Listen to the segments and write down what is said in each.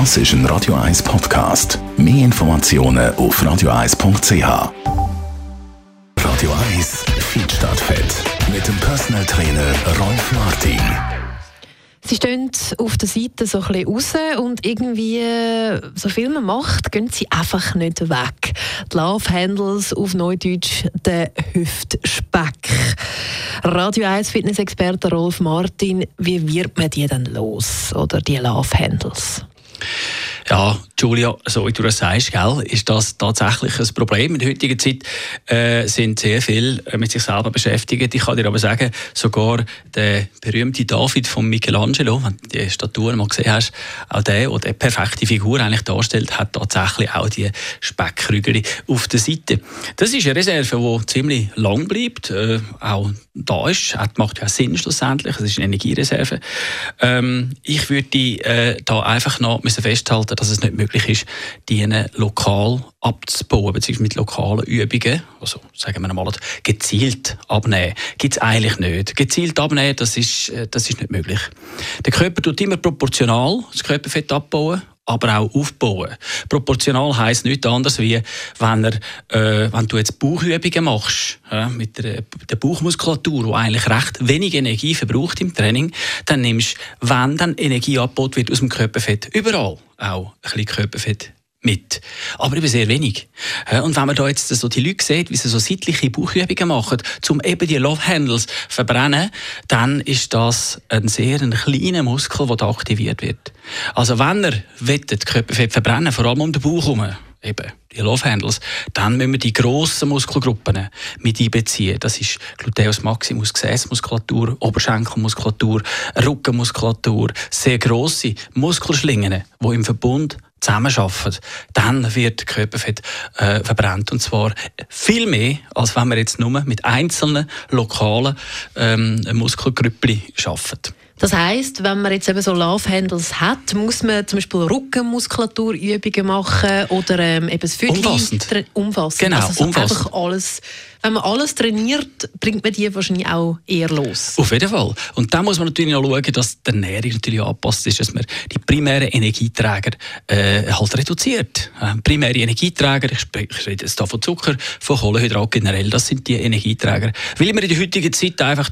Das ist ein Radio 1 Podcast. Mehr Informationen auf radio1.ch. Radio 1 Feedstadt Fett mit dem Personal Trainer Rolf Martin. Sie stehen auf der Seite so ein bisschen raus und irgendwie, so viel man macht, gehen sie einfach nicht weg. Die Love Handles, auf Neudeutsch der Hüftspeck. Radio 1 Fitness-Experte Rolf Martin, wie wird man die denn los? Oder die Love Handles? Ja, Julia, so wie du das sagst, gell, ist das tatsächlich ein Problem. In der heutigen Zeit äh, sind sehr viele äh, mit sich selber beschäftigt. Ich kann dir aber sagen, sogar der berühmte David von Michelangelo, wenn du die Statuen mal gesehen hast, auch der, der die perfekte Figur eigentlich darstellt, hat tatsächlich auch die Speckkrügel auf der Seite. Das ist eine Reserve, die ziemlich lang bleibt, äh, auch da ist. Das macht ja Sinn schlussendlich. Es ist eine Energiereserve. Ähm, ich würde äh, da einfach noch festhalten, dass es nicht möglich ist, die lokal abzubauen, beziehungsweise mit lokalen Übungen, also sagen wir mal, gezielt abnehmen, gibt es eigentlich nicht. Gezielt abnehmen, das ist, äh, das ist nicht möglich. Der Körper tut immer proportional das Körperfett abbauen aber auch aufbauen. Proportional heisst nichts anderes wie, wenn, er, äh, wenn du jetzt Bauchübungen machst, ja, mit der, der Bauchmuskulatur, die eigentlich recht wenig Energie verbraucht im Training, dann nimmst du, wenn dann Energie abgebaut wird aus dem Körperfett, überall auch ein bisschen Körperfett mit. Aber eben sehr wenig. Und wenn man da jetzt so die Leute sieht, wie sie so seitliche Bauchübungen machen, um eben die Love Handles verbrennen, dann ist das ein sehr ein kleiner Muskel, der da aktiviert wird. Also wenn er wettet, Körperfett verbrennen, vor allem um den Bauch herum, eben die Love Handles, dann müssen wir die grossen Muskelgruppen mit einbeziehen. Das ist Gluteus Maximus, Gesäßmuskulatur, Oberschenkelmuskulatur, Rückenmuskulatur, sehr grosse Muskelschlingen, die im Verbund zusammenarbeiten, dann wird Körperfett äh, verbrannt. Und zwar viel mehr, als wenn man jetzt nur mit einzelnen lokalen ähm, Muskelgrüppli arbeitet. Das heißt, wenn man jetzt eben so Love Handles hat, muss man zum Beispiel Rückenmuskulaturübungen machen oder ähm, eben das Viertel umfassend. umfassend. Genau, also so umfassend. einfach alles wenn man alles trainiert, bringt man die wahrscheinlich auch eher los. Auf jeden Fall. Und da muss man natürlich auch schauen, dass die Ernährung natürlich angepasst ist, dass man die primären Energieträger äh, halt reduziert. Äh, primäre Energieträger, ich, ich rede jetzt da von Zucker, von Kohlenhydrat generell, das sind die Energieträger. Weil man in der heutigen Zeit einfach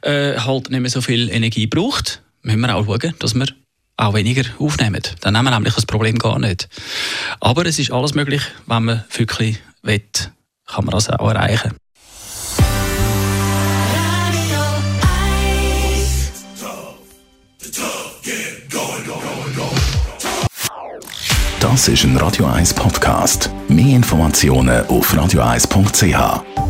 äh, halt nicht mehr so viel Energie braucht, müssen wir auch schauen, dass wir auch weniger aufnehmen. Dann haben wir nämlich das Problem gar nicht. Aber es ist alles möglich, wenn man wirklich will kann man das auch erreichen. Das ist ein Radio 1 Podcast. Mehr Informationen auf radio1.ch.